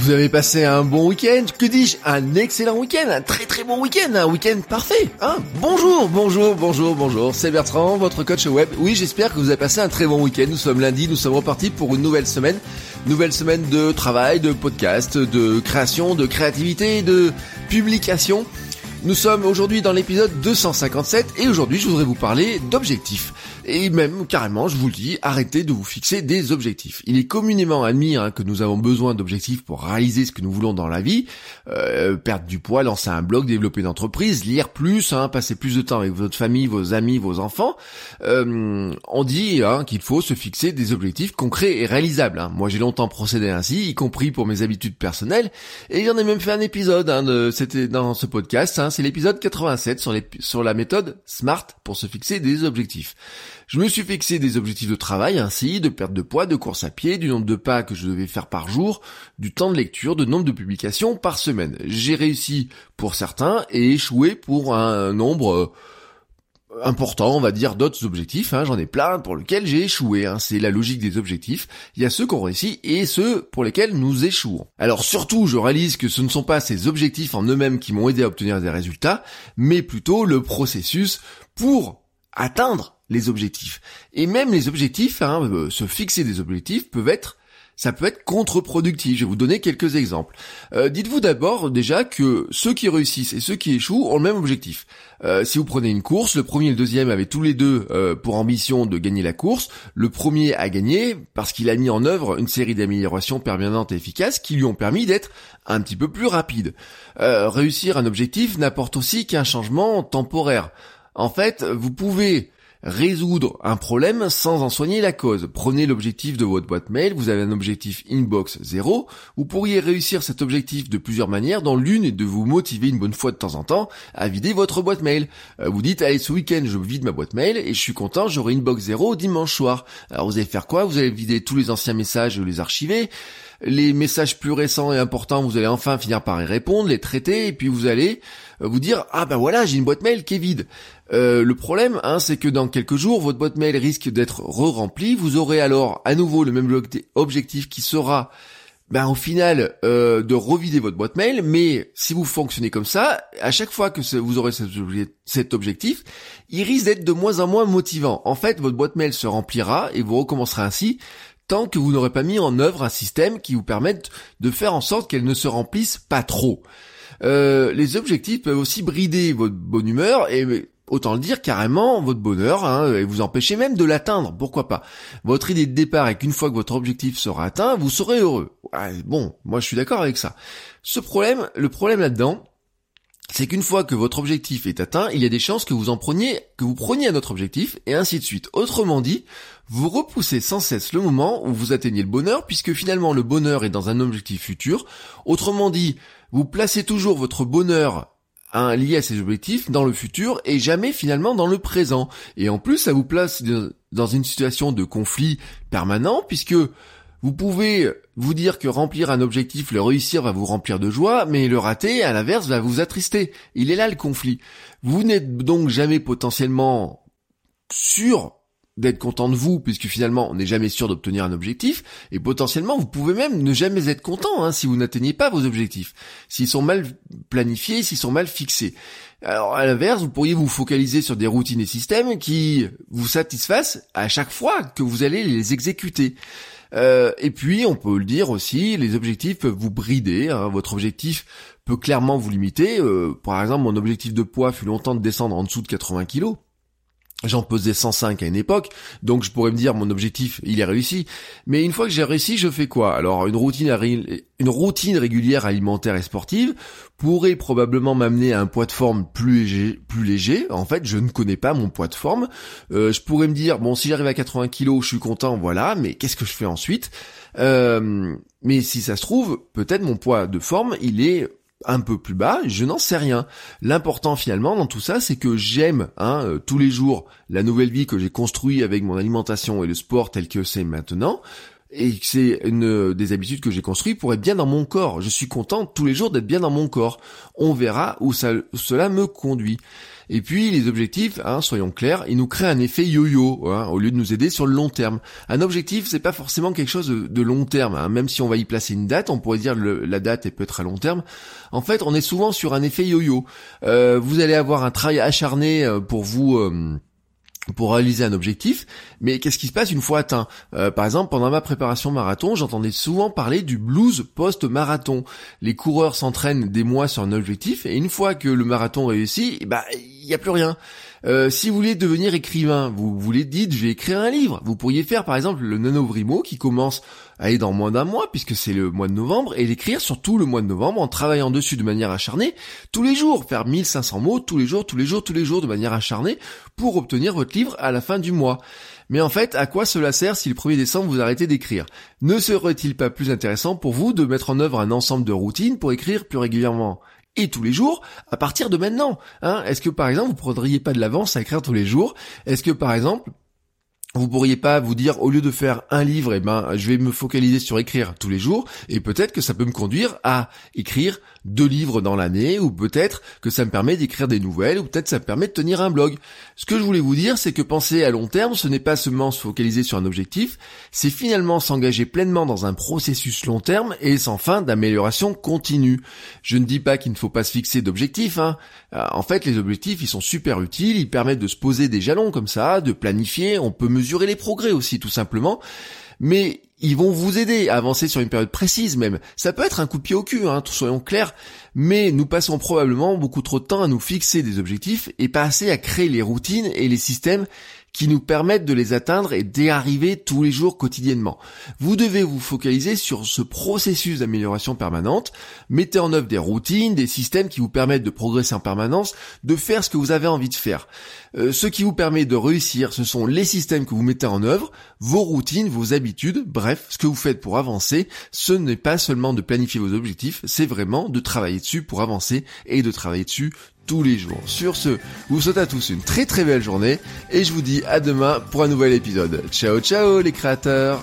Vous avez passé un bon week-end, que dis-je, un excellent week-end, un très très bon week-end, un week-end parfait, hein? Bonjour, bonjour, bonjour, bonjour, c'est Bertrand, votre coach web. Oui, j'espère que vous avez passé un très bon week-end, nous sommes lundi, nous sommes repartis pour une nouvelle semaine, nouvelle semaine de travail, de podcast, de création, de créativité, de publication. Nous sommes aujourd'hui dans l'épisode 257 et aujourd'hui je voudrais vous parler d'objectifs. Et même carrément, je vous le dis, arrêtez de vous fixer des objectifs. Il est communément admis hein, que nous avons besoin d'objectifs pour réaliser ce que nous voulons dans la vie. Euh, perdre du poids, lancer un blog, développer une entreprise, lire plus, hein, passer plus de temps avec votre famille, vos amis, vos enfants. Euh, on dit hein, qu'il faut se fixer des objectifs concrets et réalisables. Hein. Moi j'ai longtemps procédé ainsi, y compris pour mes habitudes personnelles. Et j'en ai même fait un épisode, hein, c'était dans ce podcast, c'est l'épisode 87 sur, les, sur la méthode SMART pour se fixer des objectifs. Je me suis fixé des objectifs de travail ainsi, de perte de poids, de course à pied, du nombre de pas que je devais faire par jour, du temps de lecture, de nombre de publications par semaine. J'ai réussi pour certains et échoué pour un nombre euh, important, on va dire, d'autres objectifs. Hein. J'en ai plein pour lesquels j'ai échoué. Hein. C'est la logique des objectifs. Il y a ceux qu'on réussit et ceux pour lesquels nous échouons. Alors surtout, je réalise que ce ne sont pas ces objectifs en eux-mêmes qui m'ont aidé à obtenir des résultats, mais plutôt le processus pour atteindre les objectifs. Et même les objectifs, hein, euh, se fixer des objectifs peuvent être ça peut être contre-productif. Je vais vous donner quelques exemples. Euh, dites-vous d'abord déjà que ceux qui réussissent et ceux qui échouent ont le même objectif. Euh, si vous prenez une course, le premier et le deuxième avaient tous les deux pour ambition de gagner la course. Le premier a gagné parce qu'il a mis en œuvre une série d'améliorations permanentes et efficaces qui lui ont permis d'être un petit peu plus rapide. réussir un objectif n'apporte aussi qu'un changement temporaire. En fait, vous pouvez résoudre un problème sans en soigner la cause. Prenez l'objectif de votre boîte mail, vous avez un objectif inbox 0, vous pourriez réussir cet objectif de plusieurs manières, dans l'une est de vous motiver une bonne fois de temps en temps à vider votre boîte mail. Euh, vous dites, allez ce week-end je vide ma boîte mail et je suis content, j'aurai inbox 0 dimanche soir. Alors vous allez faire quoi? Vous allez vider tous les anciens messages et les archiver les messages plus récents et importants, vous allez enfin finir par y répondre, les traiter, et puis vous allez euh, vous dire ah ben voilà j'ai une boîte mail qui est vide. Euh, le problème, hein, c'est que dans quelques jours, votre boîte mail risque d'être re-remplie. Vous aurez alors à nouveau le même objectif qui sera, ben, au final, euh, de revider votre boîte mail. Mais si vous fonctionnez comme ça, à chaque fois que vous aurez cet objectif, il risque d'être de moins en moins motivant. En fait, votre boîte mail se remplira et vous recommencerez ainsi tant que vous n'aurez pas mis en œuvre un système qui vous permette de faire en sorte qu'elle ne se remplisse pas trop. Euh, les objectifs peuvent aussi brider votre bonne humeur et autant le dire carrément votre bonheur hein, et vous empêcher même de l'atteindre, pourquoi pas. Votre idée de départ est qu'une fois que votre objectif sera atteint, vous serez heureux. bon, moi je suis d'accord avec ça. Ce problème, le problème là-dedans, c'est qu'une fois que votre objectif est atteint, il y a des chances que vous en preniez, que vous preniez un autre objectif, et ainsi de suite. Autrement dit, vous repoussez sans cesse le moment où vous atteignez le bonheur, puisque finalement le bonheur est dans un objectif futur. Autrement dit, vous placez toujours votre bonheur un lié à ces objectifs dans le futur et jamais finalement dans le présent. Et en plus, ça vous place dans une situation de conflit permanent puisque vous pouvez vous dire que remplir un objectif, le réussir va vous remplir de joie, mais le rater, à l'inverse, va vous attrister. Il est là le conflit. Vous n'êtes donc jamais potentiellement sûr d'être content de vous, puisque finalement on n'est jamais sûr d'obtenir un objectif, et potentiellement vous pouvez même ne jamais être content hein, si vous n'atteignez pas vos objectifs, s'ils sont mal planifiés, s'ils sont mal fixés. Alors à l'inverse, vous pourriez vous focaliser sur des routines et systèmes qui vous satisfassent à chaque fois que vous allez les exécuter. Euh, et puis, on peut le dire aussi, les objectifs peuvent vous brider. Hein. Votre objectif peut clairement vous limiter. Euh, par exemple, mon objectif de poids fut longtemps de descendre en dessous de 80 kg. J'en pesais 105 à une époque, donc je pourrais me dire mon objectif, il est réussi. Mais une fois que j'ai réussi, je fais quoi? Alors une routine, régulière alimentaire et sportive pourrait probablement m'amener à un poids de forme plus léger. Plus léger. En fait, je ne connais pas mon poids de forme. Euh, je pourrais me dire bon, si j'arrive à 80 kilos, je suis content, voilà. Mais qu'est-ce que je fais ensuite? Euh, Mais si ça se trouve, peut-être mon poids de forme, il est un peu plus bas, je n'en sais rien. L'important finalement dans tout ça, c'est que j'aime hein, euh, tous les jours la nouvelle vie que j'ai construite avec mon alimentation et le sport tel que c'est maintenant, et que c'est une des habitudes que j'ai construites pour être bien dans mon corps. Je suis content tous les jours d'être bien dans mon corps. On verra où ça, cela me conduit. Et puis les objectifs, hein, soyons clairs, ils nous créent un effet yo-yo hein, au lieu de nous aider sur le long terme. Un objectif, c'est pas forcément quelque chose de, long terme. Hein. Même si on va y placer une date, on pourrait dire le, la date est peut-être à long terme. En fait, on est souvent sur un effet yo-yo. Euh, vous allez avoir un travail acharné euh, pour vous. Euh, pour réaliser un objectif, mais qu'est-ce qui se passe une fois atteint? Euh, Par exemple, pendant ma préparation marathon, j'entendais souvent parler du blues post-marathon. Les coureurs s'entraînent des mois sur un objectif, et une fois que le marathon réussit, bah n'y a plus rien. Euh, si vous voulez devenir écrivain, vous voulez dites je vais écrire un livre. Vous pourriez faire par exemple le Nanovrimo qui commence à aller dans moins d'un mois puisque c'est le mois de novembre et l'écrire sur tout le mois de novembre en travaillant dessus de manière acharnée tous les jours, faire 1500 mots tous les jours, tous les jours, tous les jours de manière acharnée pour obtenir votre livre à la fin du mois. Mais en fait, à quoi cela sert si le 1er décembre vous arrêtez d'écrire? Ne serait-il pas plus intéressant pour vous de mettre en œuvre un ensemble de routines pour écrire plus régulièrement? Et tous les jours à partir de maintenant. Hein Est-ce que par exemple vous prendriez pas de l'avance à écrire tous les jours? Est-ce que par exemple vous pourriez pas vous dire au lieu de faire un livre, eh ben je vais me focaliser sur écrire tous les jours et peut-être que ça peut me conduire à écrire deux livres dans l'année, ou peut-être que ça me permet d'écrire des nouvelles, ou peut-être ça me permet de tenir un blog. Ce que je voulais vous dire, c'est que penser à long terme, ce n'est pas seulement se focaliser sur un objectif, c'est finalement s'engager pleinement dans un processus long terme et sans fin d'amélioration continue. Je ne dis pas qu'il ne faut pas se fixer d'objectifs, hein. Euh, en fait, les objectifs, ils sont super utiles, ils permettent de se poser des jalons comme ça, de planifier, on peut mesurer les progrès aussi, tout simplement mais ils vont vous aider à avancer sur une période précise même. Ça peut être un coup de pied au cul, hein, soyons clairs, mais nous passons probablement beaucoup trop de temps à nous fixer des objectifs et pas assez à créer les routines et les systèmes qui nous permettent de les atteindre et d'y arriver tous les jours quotidiennement. Vous devez vous focaliser sur ce processus d'amélioration permanente, mettez en œuvre des routines, des systèmes qui vous permettent de progresser en permanence, de faire ce que vous avez envie de faire. Euh, ce qui vous permet de réussir, ce sont les systèmes que vous mettez en œuvre, vos routines, vos habitudes, bref, ce que vous faites pour avancer, ce n'est pas seulement de planifier vos objectifs, c'est vraiment de travailler dessus pour avancer et de travailler dessus tous les jours. Sur ce, vous souhaite à tous une très très belle journée et je vous dis à demain pour un nouvel épisode. Ciao ciao les créateurs